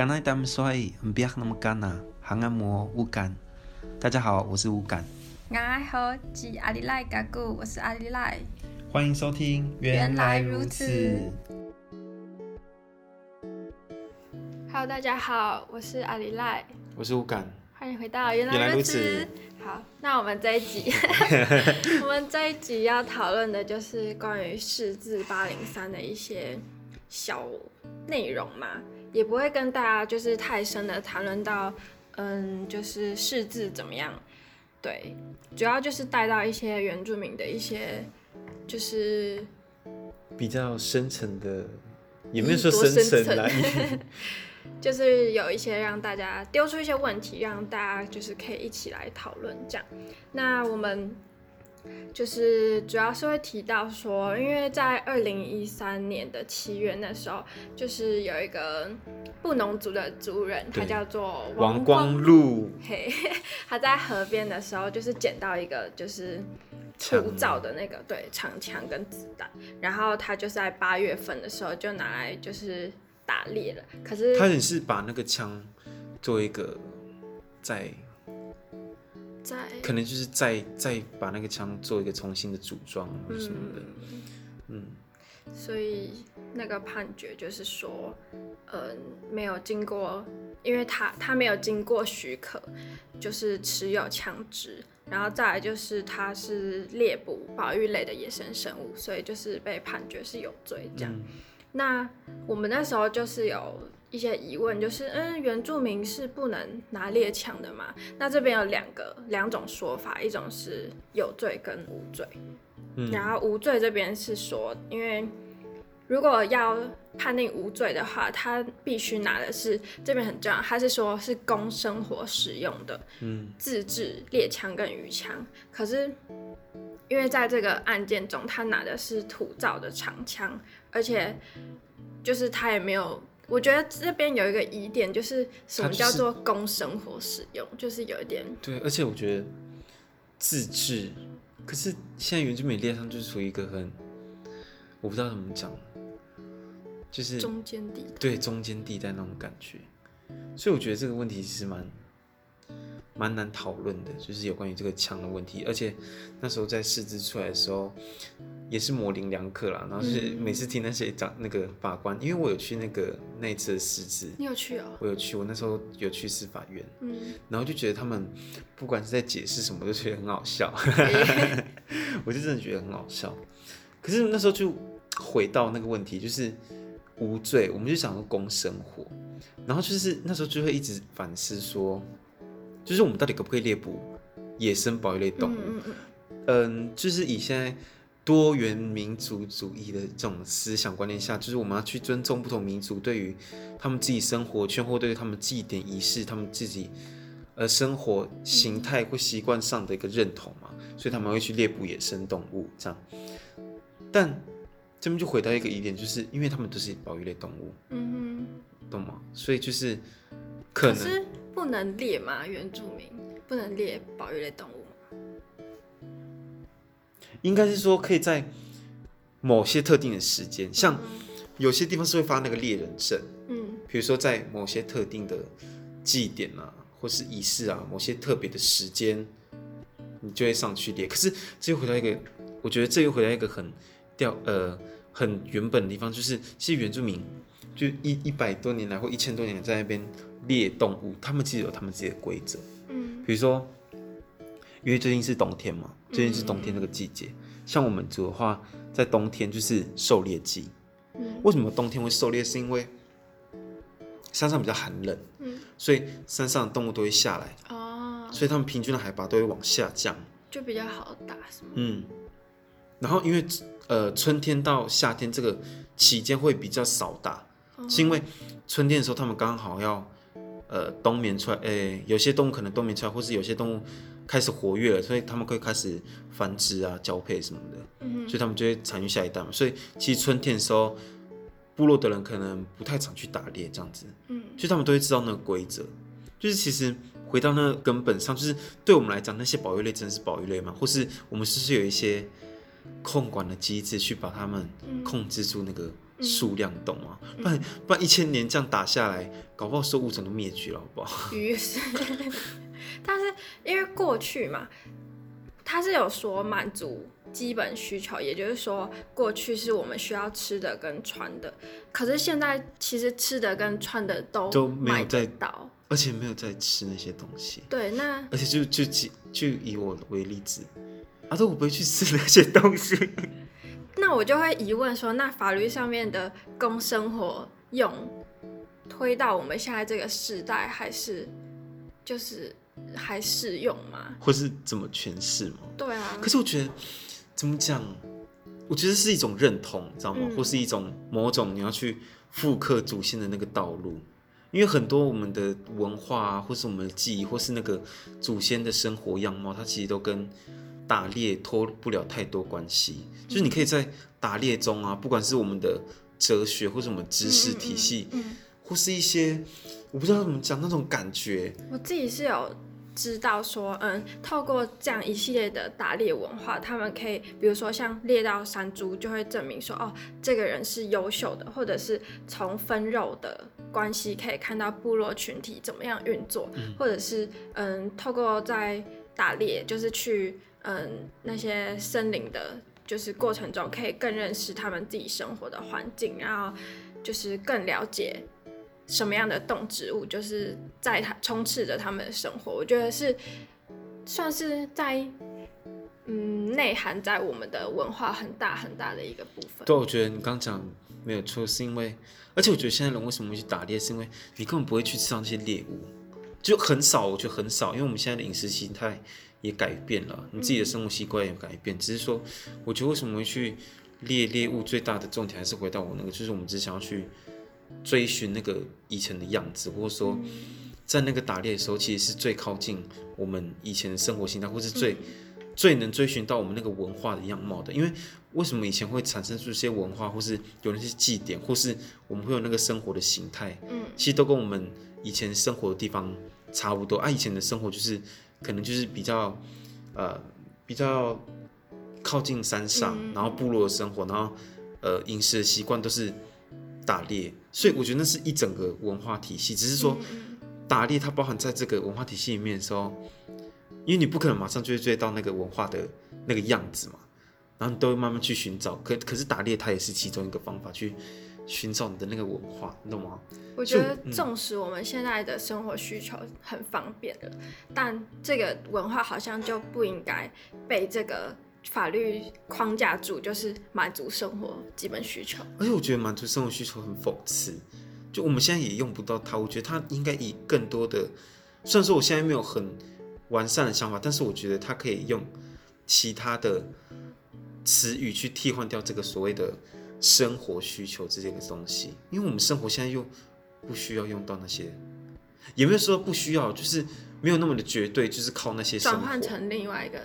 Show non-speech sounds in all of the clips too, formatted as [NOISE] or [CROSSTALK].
刚才他们说不要那么干呐，还按摩乌干。大家好，我是乌干。我好，是阿里赖嘎古，我是阿里赖。欢迎收听，原来如此。Hello，大家好，我是阿里赖，我是乌干。欢迎回到原来如此。好，那我们这一集，[LAUGHS] 我们这一集要讨论的就是关于四字八零三的一些小内容嘛，也不会跟大家就是太深的谈论到，嗯，就是释字怎么样，对，主要就是带到一些原住民的一些，就是比较深层的，也没有说深层啦。[LAUGHS] 就是有一些让大家丢出一些问题，让大家就是可以一起来讨论这样。那我们就是主要是会提到说，因为在二零一三年的七月那时候，就是有一个布农族的族人，他叫做王光禄，嘿，他在河边的时候就是捡到一个就是土造的那个对长枪跟子弹，然后他就是在八月份的时候就拿来就是。打猎了，可是他也是把那个枪做一个再再可能就是再再把那个枪做一个重新的组装或什么的，嗯，嗯，所以那个判决就是说，嗯，没有经过，因为他他没有经过许可，就是持有枪支，然后再来就是他是猎捕保育类的野生生物，所以就是被判决是有罪这样。嗯。那我们那时候就是有一些疑问，就是嗯，原住民是不能拿猎枪的嘛？那这边有两个两种说法，一种是有罪跟无罪。嗯，然后无罪这边是说，因为如果要判定无罪的话，他必须拿的是这边很重要，他是说是供生活使用的，嗯，自制猎枪跟鱼枪。可是因为在这个案件中，他拿的是土造的长枪。而且，就是他也没有，我觉得这边有一个疑点，就是什么叫做供生活使用，就是、就是有一点。对，而且我觉得自制，可是现在原住民列上就是处于一个很，我不知道怎么讲，就是中间地带，对，中间地带那种感觉，所以我觉得这个问题其实蛮。蛮难讨论的，就是有关于这个枪的问题，而且那时候在试制出来的时候，也是模棱两可啦。然后是每次听那些讲那个法官，因为我有去那个那一次的试制，你有去哦？我有去，我那时候有去司法院，嗯，然后就觉得他们不管是在解释什么，都觉得很好笑，[LAUGHS] [LAUGHS] 我就真的觉得很好笑。可是那时候就回到那个问题，就是无罪，我们就想说供生活，然后就是那时候就会一直反思说。就是我们到底可不可以猎捕野生保育类动物？嗯，嗯，嗯，就是以现在多元民族主义的这种思想观念下，就是我们要去尊重不同民族对于他们自己生活圈或对于他们祭典仪式、他们自己呃生活形态或习惯上的一个认同嘛，所以他们会去猎捕野生动物这样。但这边就回到一个疑点，就是因为他们都是保育类动物，嗯哼，懂吗？所以就是可能。不能猎吗？原住民不能猎保育类动物吗？应该是说可以在某些特定的时间，像有些地方是会发那个猎人证，嗯，比如说在某些特定的祭典啊，或是仪式啊，某些特别的时间，你就会上去猎。可是这又回到一个，我觉得这又回到一个很掉呃很原本的地方，就是其实原住民就一一百多年来或一千多年来在那边。猎动物，他们其实有他们自己的规则。嗯，比如说，因为最近是冬天嘛，最近是冬天这个季节。嗯、像我们族的话，在冬天就是狩猎季。嗯，为什么冬天会狩猎？是因为山上比较寒冷。嗯，所以山上的动物都会下来。哦，所以他们平均的海拔都会往下降，就比较好打，是吗？嗯。然后因为呃春天到夏天这个期间会比较少打，哦、是因为春天的时候他们刚好要。呃，冬眠出来，诶、欸，有些动物可能冬眠出来，或是有些动物开始活跃了，所以他们会开始繁殖啊、交配什么的，嗯、所以他们就会产育下一代嘛。所以其实春天的时候，部落的人可能不太常去打猎，这样子，嗯，所以他们都会知道那个规则。就是其实回到那个根本上，就是对我们来讲，那些保育类真的是保育类吗？或是我们是不是有一些控管的机制去把他们控制住那个数量，懂吗？不然不然一千年这样打下来，搞不好生物种都灭绝了，好不好？[LAUGHS] 于是，但是因为过去嘛，他是有说满足基本需求，也就是说过去是我们需要吃的跟穿的，可是现在其实吃的跟穿的都都没有在到，而且没有在吃那些东西。对，那而且就就就就以我为例子，啊，都我不会去吃那些东西。那我就会疑问说，那法律上面的供生活用推到我们现在这个时代，还是就是还适用吗？或是怎么诠释吗？对啊。可是我觉得怎么讲？我觉得是一种认同，知道吗？嗯、或是一种某种你要去复刻祖先的那个道路，因为很多我们的文化啊，或是我们的记忆，或是那个祖先的生活样貌，它其实都跟。打猎脱不了太多关系，就是你可以在打猎中啊，不管是我们的哲学，或者我们知识体系，嗯嗯嗯、或是一些我不知道怎么讲那种感觉。我自己是有知道说，嗯，透过这样一系列的打猎文化，他们可以，比如说像猎到山猪，就会证明说，哦，这个人是优秀的，或者是从分肉的关系可以看到部落群体怎么样运作，嗯、或者是嗯，透过在打猎，就是去。嗯，那些森林的，就是过程中可以更认识他们自己生活的环境，然后就是更了解什么样的动植物，就是在它充斥着他们的生活。我觉得是算是在嗯内涵在我们的文化很大很大的一个部分。对，我觉得你刚讲没有错，是因为而且我觉得现在人为什么会去打猎，是因为你根本不会去吃那些猎物，就很少，我觉得很少，因为我们现在的饮食形态。也改变了，你自己的生活习惯也改变。嗯、只是说，我觉得为什么会去猎猎物，最大的重点还是回到我那个，就是我们只想要去追寻那个以前的样子，或者说，在那个打猎的时候，其实是最靠近我们以前的生活形态，或是最、嗯、最能追寻到我们那个文化的样貌的。因为为什么以前会产生出一些文化，或是有那些祭典，或是我们会有那个生活的形态，嗯，其实都跟我们以前生活的地方差不多啊。以前的生活就是。可能就是比较，呃，比较靠近山上，嗯、然后部落的生活，然后呃，饮食的习惯都是打猎，所以我觉得那是一整个文化体系。只是说打猎它包含在这个文化体系里面的时候，因为你不可能马上就会追到那个文化的那个样子嘛，然后你都会慢慢去寻找。可可是打猎它也是其中一个方法去。寻找你的那个文化，你懂吗？我觉得，纵使我们现在的生活需求很方便了，嗯、但这个文化好像就不应该被这个法律框架住，就是满足生活基本需求。而且我觉得满足生活需求很讽刺，就我们现在也用不到它。我觉得它应该以更多的，虽然说我现在没有很完善的想法，但是我觉得它可以用其他的词语去替换掉这个所谓的。生活需求这些个东西，因为我们生活现在又不需要用到那些，也没有说不需要，就是没有那么的绝对，就是靠那些转换成另外一个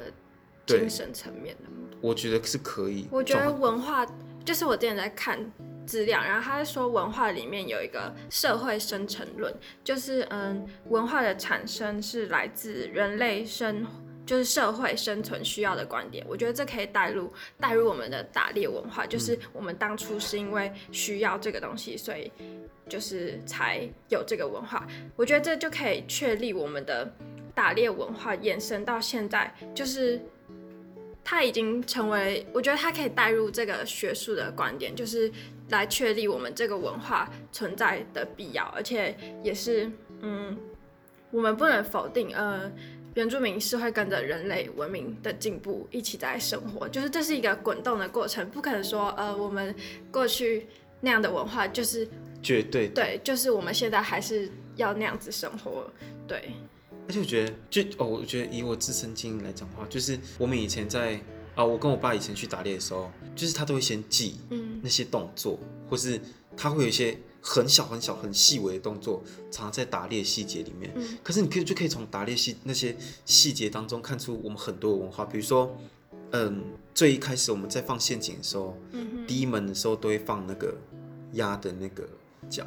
精神层面的。我觉得是可以。我觉得文化就是我之前在看资料，然后他在说文化里面有一个社会生成论，就是嗯，文化的产生是来自人类生。就是社会生存需要的观点，我觉得这可以带入带入我们的打猎文化，就是我们当初是因为需要这个东西，所以就是才有这个文化。我觉得这就可以确立我们的打猎文化延伸到现在，就是它已经成为，我觉得它可以带入这个学术的观点，就是来确立我们这个文化存在的必要，而且也是，嗯，我们不能否定，呃。原住民是会跟着人类文明的进步一起在生活，就是这是一个滚动的过程，不可能说呃我们过去那样的文化就是绝对对，就是我们现在还是要那样子生活，对。而且我觉得，就哦，我觉得以我自身经验来讲的话，就是我们以前在啊，我跟我爸以前去打猎的时候，就是他都会先记嗯那些动作，嗯、或是他会有一些。很小很小很细微的动作，藏在打猎细节里面。嗯、可是你可以就可以从打猎细那些细节当中看出我们很多的文化。比如说，嗯，最一开始我们在放陷阱的时候，嗯、第一门的时候都会放那个鸭的那个脚。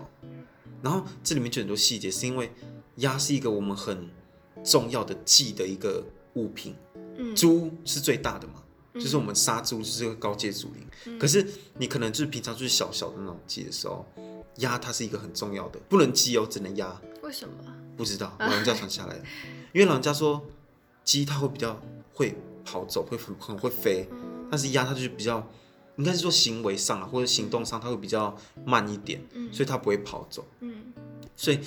然后这里面就很多细节，是因为鸭是一个我们很重要的祭的一个物品。嗯、猪是最大的嘛，嗯、就是我们杀猪就是个高阶祖灵。嗯、可是你可能就是平常就是小小的那种鸡的时候，鸭它是一个很重要的，不能鸡哦，只能压。为什么？不知道，老人家传下来的。因为老人家说鸡它会比较会跑走，会很很会飞，嗯、但是鸭它就是比较，应该是说行为上啊或者行动上它会比较慢一点，嗯、所以它不会跑走。嗯，所以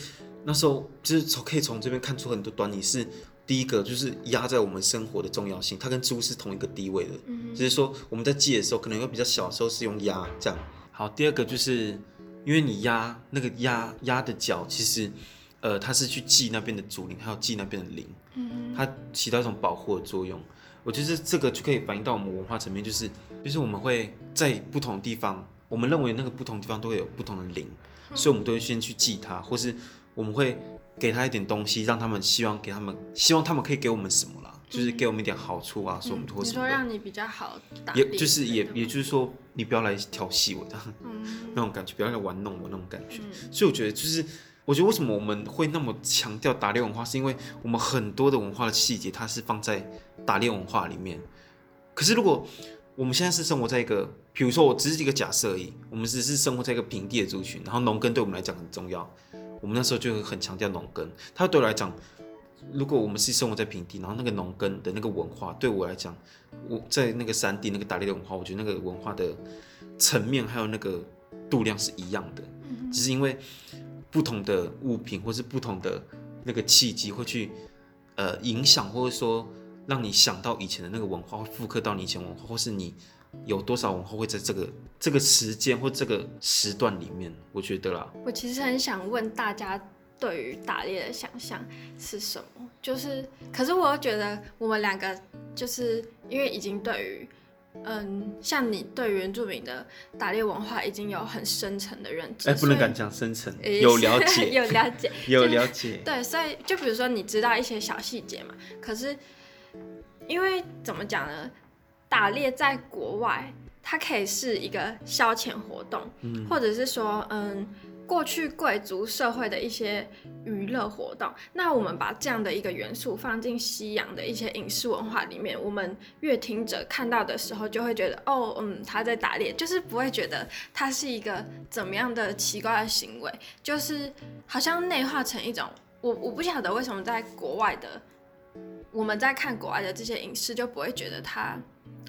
那时候就是从可以从这边看出很多端倪是。第一个就是鸭在我们生活的重要性，它跟猪是同一个地位的。嗯哼，只是说我们在记的时候，可能会比较小的时候是用鸭这样。好，第二个就是因为你压那个压压的脚，其实呃它是去记那边的竹林，还有记那边的林，嗯，它起到一种保护的作用。我觉得这个就可以反映到我们文化层面，就是就是我们会在不同的地方，我们认为那个不同的地方都会有不同的灵，嗯、所以我们都会先去记它，或是我们会。给他一点东西，让他们希望给他们，希望他们可以给我们什么啦？嗯、就是给我们一点好处啊，说我们拖什么？你说让你比较好打，也就是也也就是说，你不要来调戏我的，嗯、[LAUGHS] 那种感觉，不要来玩弄我那种感觉。嗯、所以我觉得，就是我觉得为什么我们会那么强调打猎文化，是因为我们很多的文化的细节，它是放在打猎文化里面。可是如果我们现在是生活在一个，比如说我只是一个假设而已，我们只是生活在一个平地的族群，然后农耕对我们来讲很重要。我们那时候就很强调农耕，它对我来讲，如果我们是生活在平地，然后那个农耕的那个文化对我来讲，我在那个山地那个打猎的文化，我觉得那个文化的层面还有那个度量是一样的，只是因为不同的物品或是不同的那个契机会去呃影响，或者说让你想到以前的那个文化，会复刻到你以前文化，或是你。有多少文化会在这个这个时间或这个时段里面？我觉得啦，我其实很想问大家对于打猎的想象是什么？就是，可是我又觉得我们两个就是因为已经对于，嗯，像你对原住民的打猎文化已经有很深层的认知，哎，不能敢讲深层，[LAUGHS] 有了解，有了解，有了解，对，所以就比如说你知道一些小细节嘛，可是因为怎么讲呢？打猎在国外，它可以是一个消遣活动，嗯、或者是说，嗯，过去贵族社会的一些娱乐活动。那我们把这样的一个元素放进西洋的一些影视文化里面，我们阅听者看到的时候，就会觉得，哦，嗯，他在打猎，就是不会觉得他是一个怎么样的奇怪的行为，就是好像内化成一种，我我不晓得为什么在国外的，我们在看国外的这些影视，就不会觉得它。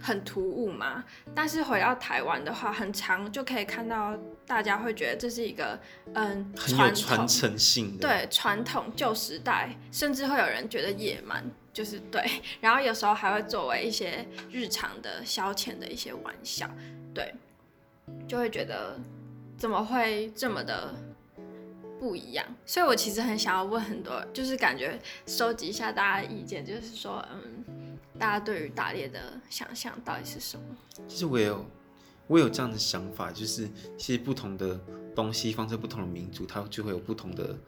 很突兀嘛，但是回到台湾的话，很长就可以看到大家会觉得这是一个嗯，很有传承性的，对，传统旧时代，甚至会有人觉得野蛮，就是对，然后有时候还会作为一些日常的消遣的一些玩笑，对，就会觉得怎么会这么的不一样，所以我其实很想要问很多，就是感觉收集一下大家的意见，就是说嗯。大家对于打猎的想象到底是什么？其实我也有，我有这样的想法，就是其实不同的东西放在不同的民族，它就会有不同的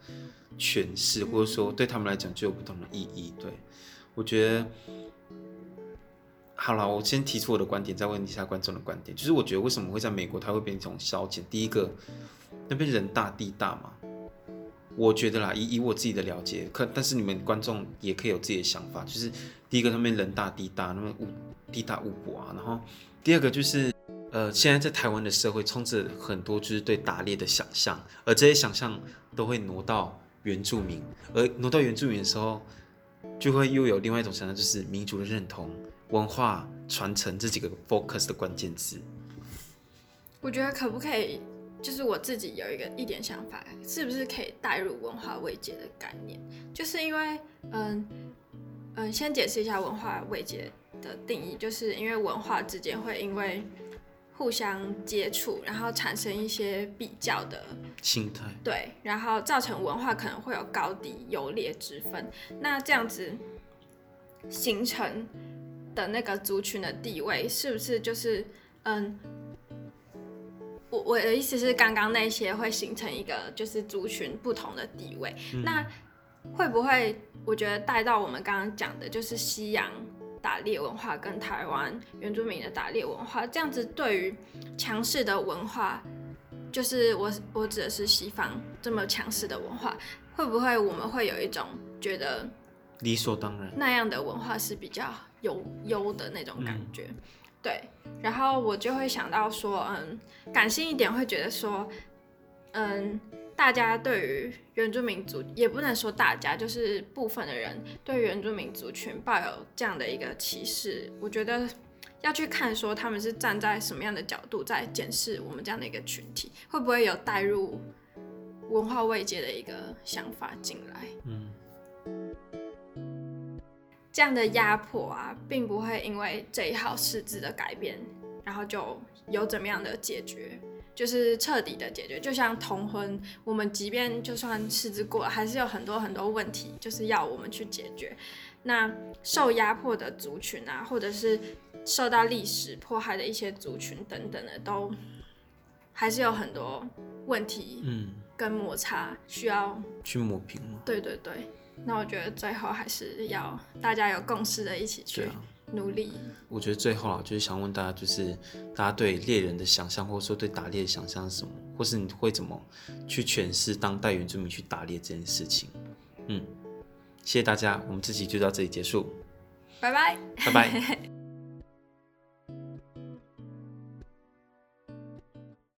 诠释，或者说对他们来讲就有不同的意义。对，我觉得，好了，我先提出我的观点，再问一下观众的观点。就是我觉得为什么会在美国它会变成消遣？第一个，那边人大地大嘛。我觉得啦，以以我自己的了解，可但是你们观众也可以有自己的想法。就是第一个，他们人大地大，那么物地大物博啊。然后第二个就是，呃，现在在台湾的社会充斥很多就是对打猎的想象，而这些想象都会挪到原住民，而挪到原住民的时候，就会又有另外一种想象，就是民族的认同、文化传承这几个 focus 的关键字。我觉得可不可以？就是我自己有一个一点想法，是不是可以带入文化慰藉的概念？就是因为，嗯嗯，先解释一下文化慰藉的定义，就是因为文化之间会因为互相接触，然后产生一些比较的心态，对，然后造成文化可能会有高低优劣之分。那这样子形成的那个族群的地位，是不是就是嗯？我我的意思是，刚刚那些会形成一个就是族群不同的地位，嗯、那会不会我觉得带到我们刚刚讲的，就是西洋打猎文化跟台湾原住民的打猎文化，这样子对于强势的文化，就是我我指的是西方这么强势的文化，会不会我们会有一种觉得理所当然。那样的文化是比较优优的那种感觉。嗯、对，然后我就会想到说，嗯，感性一点会觉得说，嗯，大家对于原住民族，也不能说大家，就是部分的人对原住民族群抱有这样的一个歧视，我觉得。要去看说他们是站在什么样的角度在检视我们这样的一个群体，会不会有带入文化慰藉的一个想法进来？嗯，这样的压迫啊，并不会因为这一号释字的改变，然后就有怎么样的解决，就是彻底的解决。就像同婚，我们即便就算释字过了，还是有很多很多问题，就是要我们去解决。那受压迫的族群啊，或者是受到历史迫害的一些族群等等的，都还是有很多问题，嗯，跟摩擦需要去抹平。对对对，那我觉得最后还是要大家有共识的一起去努力。啊、我觉得最后啊，就是想问大家，就是大家对猎人的想象，或者说对打猎的想象是什么，或是你会怎么去诠释当代原住民去打猎这件事情？嗯，谢谢大家，我们这集就到这里结束，拜拜，拜拜。[LAUGHS]